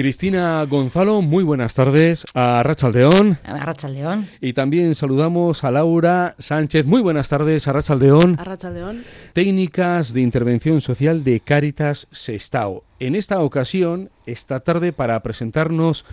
Cristina Gonzalo, muy buenas tardes. A Rachaldeón. A Rachaldeón. Y también saludamos a Laura Sánchez. Muy buenas tardes. A Rachaldeón. A Rachaldeón. Técnicas de intervención social de Cáritas Sestao. En esta ocasión, esta tarde, para presentarnos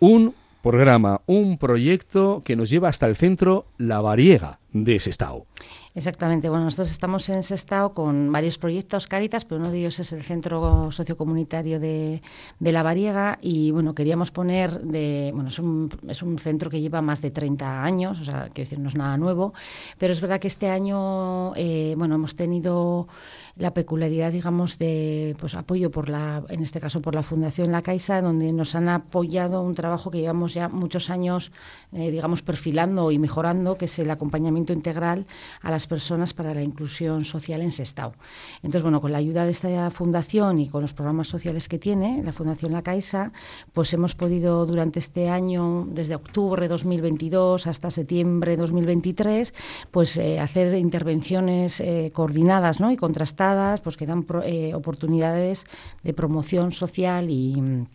un programa, un proyecto que nos lleva hasta el centro La Variega de Sestao. Exactamente. Bueno, nosotros estamos en Sestao con varios proyectos Cáritas, pero uno de ellos es el Centro Sociocomunitario de, de La Variega y, bueno, queríamos poner de... Bueno, es un, es un centro que lleva más de 30 años, o sea, quiero decir, no es nada nuevo, pero es verdad que este año, eh, bueno, hemos tenido la peculiaridad, digamos, de pues, apoyo por la, en este caso por la Fundación La Caixa, donde nos han apoyado un trabajo que llevamos ya muchos años, eh, digamos, perfilando y mejorando, que es el acompañamiento integral a las personas para la inclusión social en Sestao. Entonces, bueno, con la ayuda de esta fundación y con los programas sociales que tiene la Fundación La Caixa, pues hemos podido durante este año, desde octubre de 2022 hasta septiembre de 2023, pues eh, hacer intervenciones eh, coordinadas y contrastadas pues que dan eh, oportunidades de promoción social y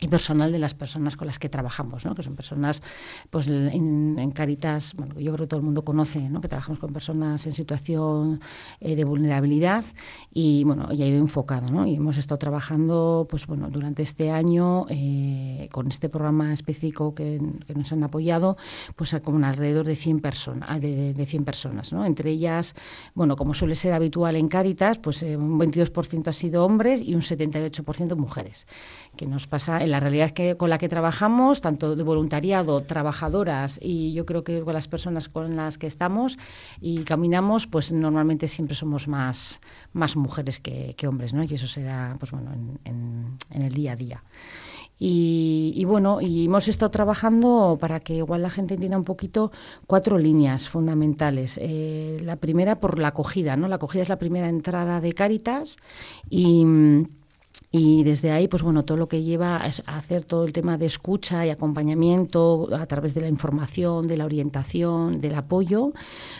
y personal de las personas con las que trabajamos, ¿no? que son personas pues en, Caritas, bueno, yo creo que todo el mundo conoce, ¿no? que trabajamos con personas en situación eh, de vulnerabilidad y bueno, ya ha ido enfocado, ¿no? y hemos estado trabajando pues bueno, durante este año eh, con este programa específico que, nos han apoyado, pues a alrededor de 100 personas, de, de 100 personas, ¿no? entre ellas, bueno, como suele ser habitual en Caritas, pues eh, un 22% ha sido hombres y un 78% mujeres, que nos pasa en la realidad que con la que trabajamos, tanto de voluntariado, trabajadoras y yo creo que con las personas con las que estamos y caminamos, pues normalmente siempre somos más, más mujeres que, hombres, ¿no? Y eso se da, pues bueno, en, el día a día. Y, bueno, y hemos estado trabajando para que igual la gente entienda un poquito cuatro líneas fundamentales. Eh, la primera por la acogida, ¿no? La acogida es la primera entrada de Cáritas y y desde ahí, pues bueno, todo lo que lleva a hacer todo el tema de escucha y acompañamiento a través de la información, de la orientación, del apoyo.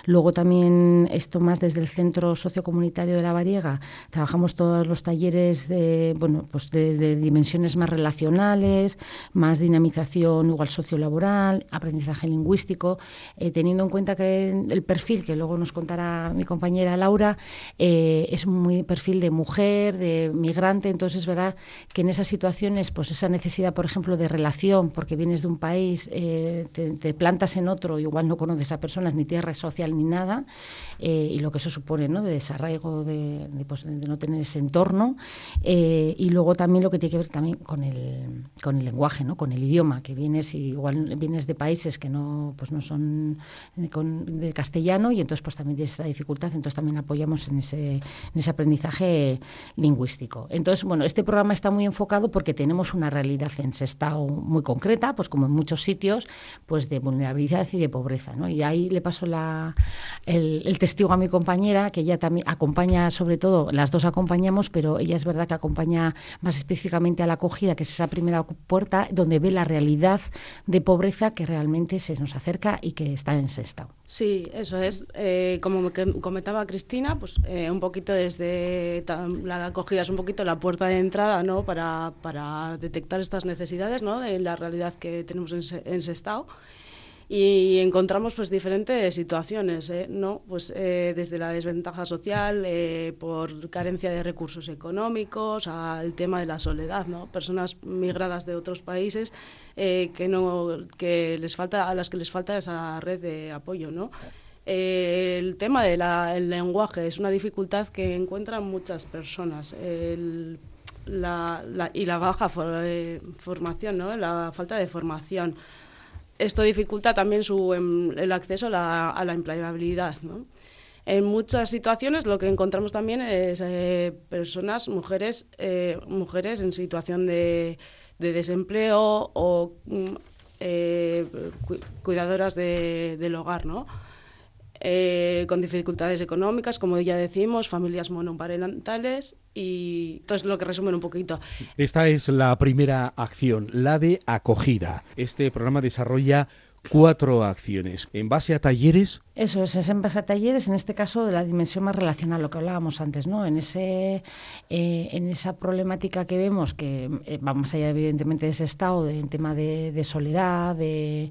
Luego también esto más desde el Centro Sociocomunitario de la Variega, trabajamos todos los talleres de, bueno, pues de, dimensiones más relacionales, más dinamización igual sociolaboral, aprendizaje lingüístico, eh, teniendo en cuenta que el perfil, que luego nos contará mi compañera Laura, eh, es muy perfil de mujer, de migrante, entonces es verdad que en esas situaciones, pues esa necesidad, por ejemplo, de relación, porque vienes de un país, eh, te, plantas en otro, igual no conoces a personas, ni tierra social, ni nada, eh, y lo que eso supone, ¿no? De desarraigo, de, pues, de no tener ese entorno, eh, y luego también lo que tiene que ver también con el, con el lenguaje, ¿no? Con el idioma, que vienes, y igual vienes de países que no, pues no son con, de castellano, y entonces pues también tienes esa dificultad, entonces también apoyamos en ese, en ese aprendizaje lingüístico. Entonces, bueno, este programa está muy enfocado porque tenemos una realidad en Sestao muy concreta, pues como en muchos sitios, pues de vulnerabilidad y de pobreza. ¿no? Y ahí le paso la, el, testigo a mi compañera, que ella también acompaña, sobre todo, las dos acompañamos, pero ella es verdad que acompaña más específicamente a la acogida, que es esa primera puerta, donde ve la realidad de pobreza que realmente se nos acerca y que está en Sestao. Sí, eso es. Eh, como comentaba Cristina, pues eh, un poquito desde la acogida es un poquito la puerta de entrada, ¿no? Para, detectar estas necesidades, ¿no? De la realidad que tenemos en, en Sestao y encontramos pues diferentes situaciones, ¿eh? ¿no? Pues eh, desde la desventaja social, eh, por carencia de recursos económicos, al tema de la soledad, ¿no? Personas migradas de otros países que no que les falta a las que les falta esa red de apoyo, ¿no? el tema del lenguaje es una dificultad que encuentran muchas personas. La, y la baja formación, ¿no? La falta de formación esto dificulta también su, em, el acceso a la, empleabilidad. En muchas situaciones lo que encontramos también es eh, personas, mujeres, eh, mujeres en situación de, desempleo o mm, eh, cuidadoras del hogar, ¿no? Eh, con dificultades económicas, como ya decimos, familias monoparentales y todo es lo que resumen un poquito. Esta es la primera acción, la de acogida. Este programa desarrolla cuatro acciones. ¿En base a talleres? Eso es, en base a talleres, en este caso de la dimensión más relacional, lo que hablábamos antes, ¿no? En, ese, eh, en esa problemática que vemos, que eh, va más allá evidentemente de ese estado, del tema de, de soledad, de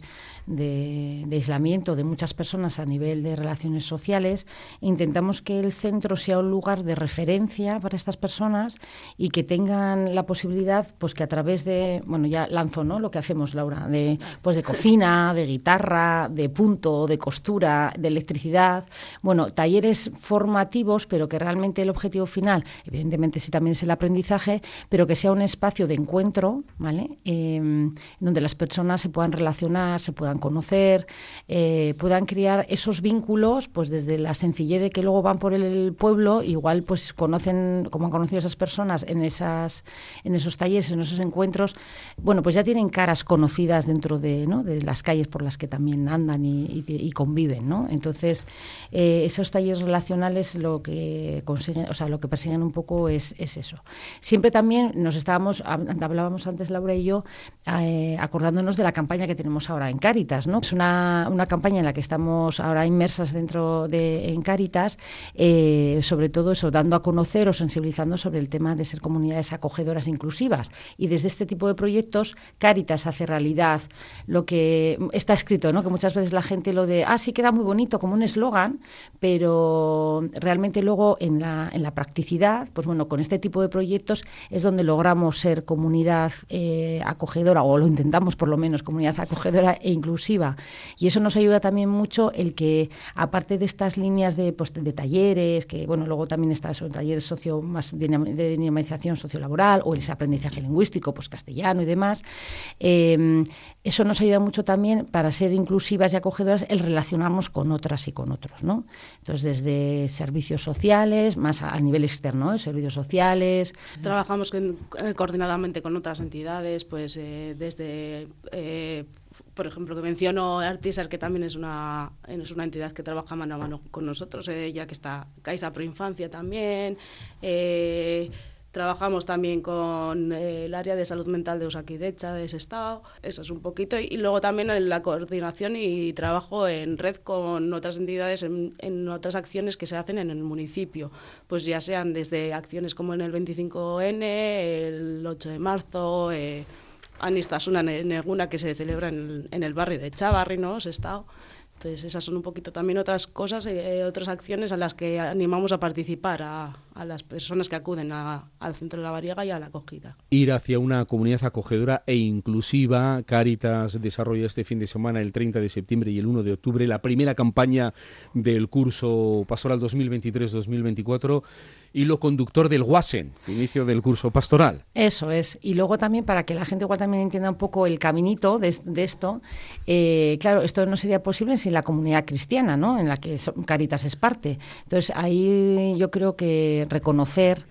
de, aislamiento de muchas personas a nivel de relaciones sociales, intentamos que el centro sea un lugar de referencia para estas personas y que tengan la posibilidad, pues que a través de, bueno, ya lanzo, ¿no? Lo que hacemos, Laura, de, pues de cocina, de guitarra, de punto, de costura, de electricidad, bueno, talleres formativos, pero que realmente el objetivo final, evidentemente sí también es el aprendizaje, pero que sea un espacio de encuentro, ¿vale? Em, donde las personas se puedan relacionar, se puedan conocer, eh, puedan crear esos vínculos, pues desde la sencillez de que luego van por el pueblo, igual pues conocen, como han conocido esas personas en esas, en esos talleres, en esos encuentros, bueno, pues ya tienen caras conocidas dentro de, ¿no? de las calles por las que también andan y, conviven, ¿no? Entonces, eh, esos talleres relacionales lo que consiguen, o sea, lo que persiguen un poco es, es eso. Siempre también nos estábamos, hablábamos antes Laura y yo, eh, acordándonos de la campaña que tenemos ahora en Cari es una, una, campaña en la que estamos ahora inmersas dentro de en Cáritas, eh, sobre todo eso, dando a conocer o sensibilizando sobre el tema de ser comunidades acogedoras e inclusivas. Y desde este tipo de proyectos, Cáritas hace realidad lo que está escrito, ¿no? que muchas veces la gente lo de, ah, sí queda muy bonito como un eslogan, pero realmente luego en la, en la practicidad, pues bueno, con este tipo de proyectos es donde logramos ser comunidad eh, acogedora, o lo intentamos por lo menos, comunidad acogedora e inclusiva y eso nos ayuda también mucho el que, aparte de estas líneas de, pues, de talleres, que bueno, luego también está eso, talleres socio, más de dinamización sociolaboral o ese aprendizaje lingüístico, pues castellano y demás, eh, eso nos ayuda mucho también para ser inclusivas y acogedoras el relacionarnos con otras y con otros, ¿no? Entonces, desde servicios sociales, más a, nivel externo, ¿eh? servicios sociales. Trabajamos eh, coordinadamente con otras entidades, pues desde por ejemplo, que menciono Artisar, que también es una, es una entidad que trabaja mano a mano con nosotros, eh, ya que está Caixa Pro Infancia también. Eh, trabajamos también con eh, el área de salud mental de Usaquidecha, de ese estado, eso es un poquito. Y, luego también en la coordinación y trabajo en red con otras entidades en, otras acciones que se hacen en el municipio, pues ya sean desde acciones como en el 25N, el 8 de marzo. Eh, Anistasuna Neguna que se celebra en el, barrio de Chavarri, ¿no? estado entonces, esas son un poquito también otras cosas, eh, otras acciones a las que animamos a participar a, las personas que acuden al centro de la variega y a la acogida. Ir hacia una comunidad acogedora e inclusiva. Caritas desarrolla este fin de semana, el 30 de septiembre y el 1 de octubre, la primera campaña del curso pastoral 2023-2024 y lo conductor del WASEN, inicio del curso pastoral. Eso es. Y luego también para que la gente igual también entienda un poco el caminito de, esto, eh, claro, esto no sería posible sin la comunidad cristiana, ¿no? En la que Caritas es parte. Entonces ahí yo creo que reconocer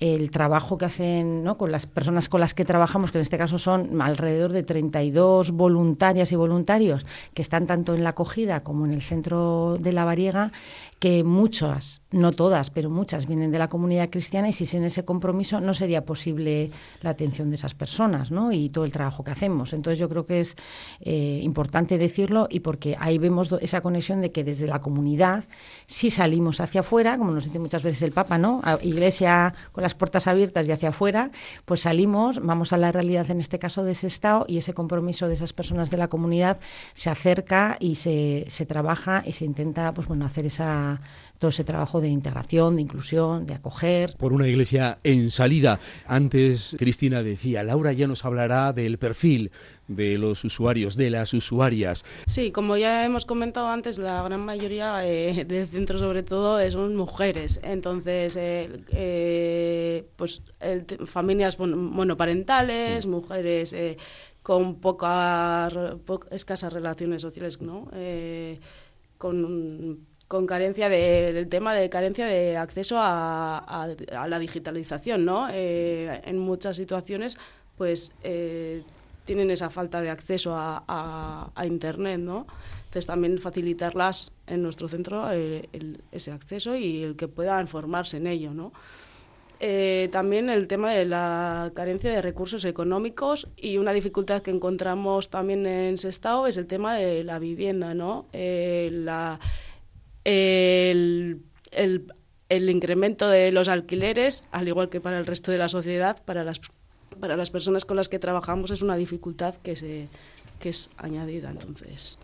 el trabajo que hacen ¿no? con las personas con las que trabajamos, que en este caso son alrededor de 32 voluntarias y voluntarios que están tanto en la acogida como en el centro de la variega, que muchas, no todas, pero muchas vienen de la comunidad cristiana y si sin ese compromiso no sería posible la atención de esas personas ¿no? y todo el trabajo que hacemos. Entonces yo creo que es eh, importante decirlo y porque ahí vemos esa conexión de que desde la comunidad si salimos hacia afuera, como nos dice muchas veces el Papa, ¿no? iglesia con las puertas abiertas y hacia afuera, pues salimos, vamos a la realidad en este caso de ese Estado y ese compromiso de esas personas de la comunidad se acerca y se, se trabaja y se intenta pues bueno hacer esa todo ese trabajo de integración, de inclusión, de acoger. Por una iglesia en salida. Antes Cristina decía, Laura ya nos hablará del perfil de los usuarios, de las usuarias. Sí, como ya hemos comentado antes, la gran mayoría eh, del centro sobre todo son mujeres. Entonces, eh, eh, pues familias monoparentales, mujeres con pocas, escasas relaciones sociales, ¿no? con con carencia del tema de carencia de acceso a, la digitalización, ¿no? Eh, en muchas situaciones, pues eh, tienen esa falta de acceso a, internet, ¿no? Entonces también facilitarlas en nuestro centro eh, ese acceso y el que puedan formarse en ello, ¿no? eh, también el tema de la carencia de recursos económicos y una dificultad que encontramos también en Sestao es el tema de la vivienda, ¿no? Eh, la, el, el, incremento de los alquileres, al igual que para el resto de la sociedad, para las, para las personas con las que trabajamos es una dificultad que, se, que es añadida. Entonces,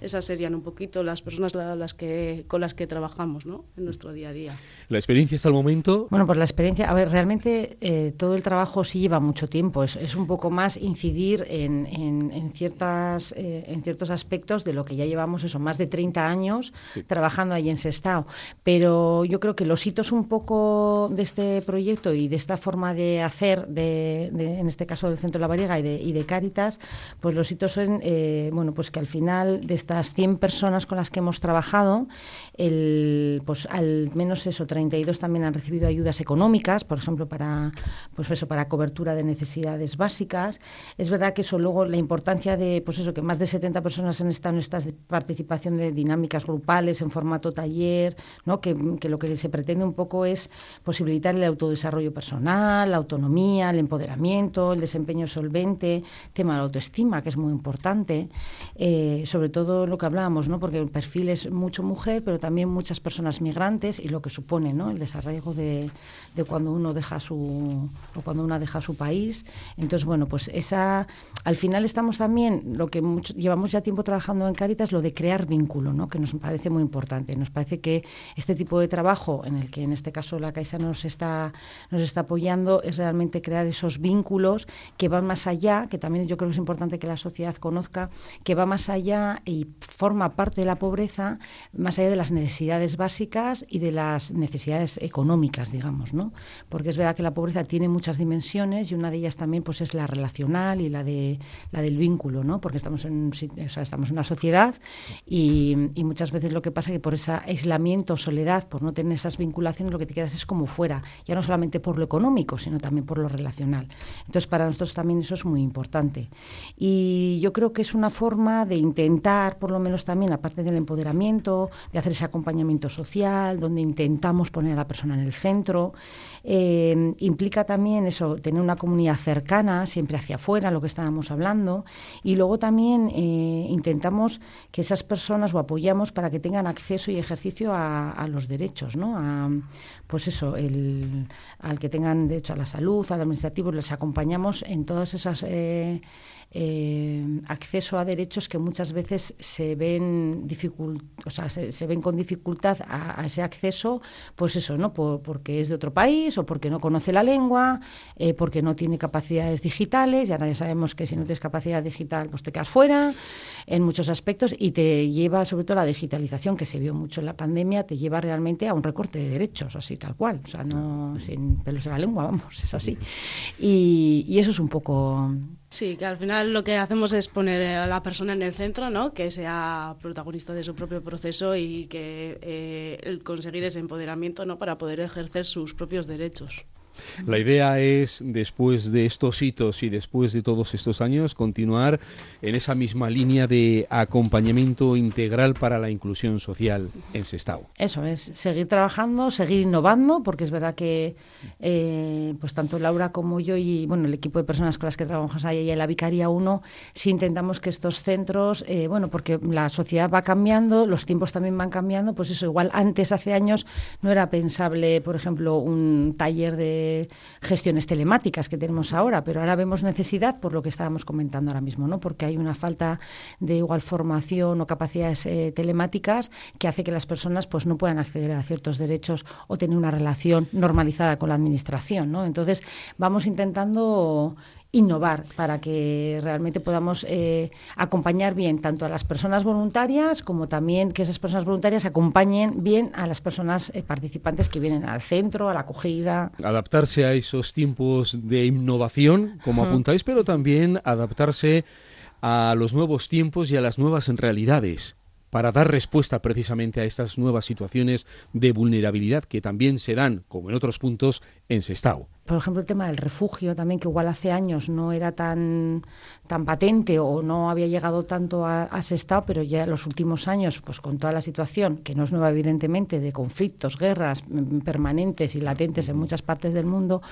esas serían un poquito las personas las que, con las que trabajamos ¿no? en nuestro día a día. ¿La experiencia hasta el momento? Bueno, pues la experiencia, a ver, realmente eh, todo el trabajo sí lleva mucho tiempo, es, es un poco más incidir en, en, ciertas, eh, en ciertos aspectos de lo que ya llevamos, eso, más de 30 años trabajando ahí en Sestao. Pero yo creo que los hitos un poco de este proyecto y de esta forma de hacer, de, en este caso del Centro de la Variega y de, y de Cáritas, pues los hitos son, eh, bueno, pues que al final de estas 100 personas con las que hemos trabajado, el, pues al menos eso, 32 también han recibido ayudas económicas, por ejemplo, para, pues eso, para cobertura de necesidades básicas. Es verdad que eso luego la importancia de, pues eso, que más de 70 personas han estado en estas participación de dinámicas grupales en formato taller, ¿no? que, que lo que se pretende un poco es posibilitar el autodesarrollo personal, la autonomía, el empoderamiento, el desempeño solvente, tema de la autoestima, que es muy importante, eh, sobre todo lo que hablábamos, ¿no? porque el perfil es mucho mujer, pero también muchas personas migrantes y lo que supone ¿no? el desarraigo de, de cuando uno deja su o cuando una deja su país. Entonces, bueno, pues esa al final estamos también lo que llevamos ya tiempo trabajando en Caritas lo de crear vínculo, ¿no? Que nos parece muy importante. Nos parece que este tipo de trabajo en el que en este caso la Caixa nos está nos está apoyando es realmente crear esos vínculos que van más allá, que también yo creo que es importante que la sociedad conozca, que va más allá y forma parte de la pobreza, más allá de las necesidades básicas y de las necesidades económicas, digamos, ¿no? Porque es verdad que la pobreza tiene muchas dimensiones y una de ellas también pues es la relacional y la de la del vínculo, ¿no? Porque estamos en, o sea, estamos en una sociedad y, muchas veces lo que pasa es que por ese aislamiento, soledad, por no tener esas vinculaciones, lo que te quedas es como fuera, ya no solamente por lo económico, sino también por lo relacional. Entonces, para nosotros también eso es muy importante. Y yo creo que es una forma de intentar, por lo menos también, aparte del empoderamiento, de hacer ese acompañamiento social, donde intentamos poner a la persona en el centro. Eh, implica también eso, tener una comunidad cercana, siempre hacia afuera, lo que estábamos hablando. Y luego también eh, intentamos que esas personas o apoyamos para que tengan acceso y ejercicio a, los derechos, ¿no? A, pues eso, el, al que tengan derecho a la salud, al administrativo, les acompañamos en todas esas... Eh, acceso a derechos que muchas veces se ven o sea, se, ven con dificultad a, ese acceso, pues eso, ¿no? porque es de otro país o porque no conoce la lengua, eh, porque no tiene capacidades digitales, y ahora ya sabemos que si no tienes capacidad digital, pues te quedas fuera en muchos aspectos y te lleva, sobre todo la digitalización que se vio mucho en la pandemia, te lleva realmente a un recorte de derechos, así tal cual, o sea, no sin pelos en la lengua, vamos, es así. Y, y eso es un poco Sí, que al final lo que hacemos es poner a la persona en el centro, ¿no? que sea protagonista de su propio proceso y que eh, conseguir ese empoderamiento ¿no? para poder ejercer sus propios derechos. La idea es, después de estos hitos y después de todos estos años, continuar en esa misma línea de acompañamiento integral para la inclusión social en Sestao. Eso es, seguir trabajando, seguir innovando, porque es verdad que eh, pues tanto Laura como yo y bueno el equipo de personas con las que trabajamos ahí en la Vicaría 1, sí intentamos que estos centros, eh, bueno, porque la sociedad va cambiando, los tiempos también van cambiando, pues eso, igual antes, hace años, no era pensable, por ejemplo, un taller de gestiones telemáticas que tenemos ahora, pero ahora vemos necesidad por lo que estábamos comentando ahora mismo, ¿no? porque hay una falta de igual formación o capacidades eh, telemáticas que hace que las personas pues, no puedan acceder a ciertos derechos o tener una relación normalizada con la administración. ¿no? Entonces, vamos intentando innovar para que realmente podamos eh, acompañar bien tanto a las personas voluntarias como también que esas personas voluntarias acompañen bien a las personas eh, participantes que vienen al centro, a la acogida. Adaptarse a esos tiempos de innovación, como apuntáis, pero también adaptarse a los nuevos tiempos y a las nuevas realidades para dar respuesta precisamente a estas nuevas situaciones de vulnerabilidad que también se dan, como en otros puntos, en Sestao por ejemplo, el tema del refugio también, que igual hace años no era tan, tan patente o no había llegado tanto a, a Sestao, pero ya en los últimos años, pues con toda la situación, que no es nueva evidentemente, de conflictos, guerras mm, permanentes y latentes en muchas partes del mundo,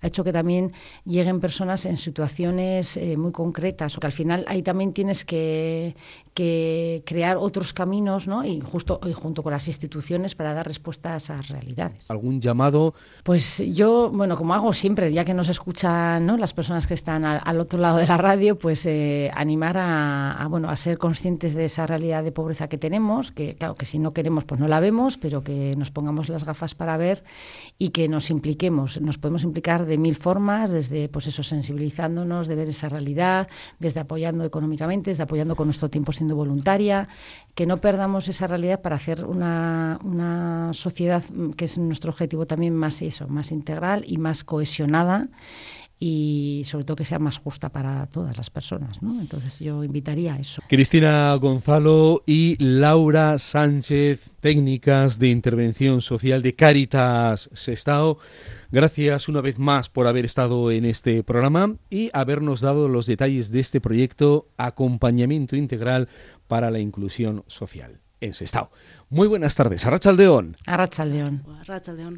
ha hecho que también lleguen personas en situaciones eh, muy concretas, o que al final ahí también tienes que, que crear otros caminos, ¿no? Y justo y junto con las instituciones para dar respuesta a esas realidades. ¿Algún llamado? Pues yo, bueno, como hago siempre, ya que nos escuchan ¿no? las personas que están al, otro lado de la radio, pues eh, animar a, bueno, a ser conscientes de esa realidad de pobreza que tenemos, que claro, que si no queremos, pues no la vemos, pero que nos pongamos las gafas para ver y que nos impliquemos. Nos podemos implicar de mil formas, desde pues eso, sensibilizándonos de ver esa realidad, desde apoyando económicamente, desde apoyando con nuestro tiempo siendo voluntaria, que no perdamos esa realidad para hacer una, una sociedad mm, que es nuestro objetivo también más eso, más integral y más cohesionada y sobre todo que sea más justa para todas las personas. ¿no? Entonces yo invitaría a eso. Cristina Gonzalo y Laura Sánchez, técnicas de intervención social de Cáritas Sestao. Gracias una vez más por haber estado en este programa y habernos dado los detalles de este proyecto Acompañamiento Integral para la Inclusión Social en Sestao. Muy buenas tardes, Arrachaldeón. Arrachaldeón. Arrachaldeón.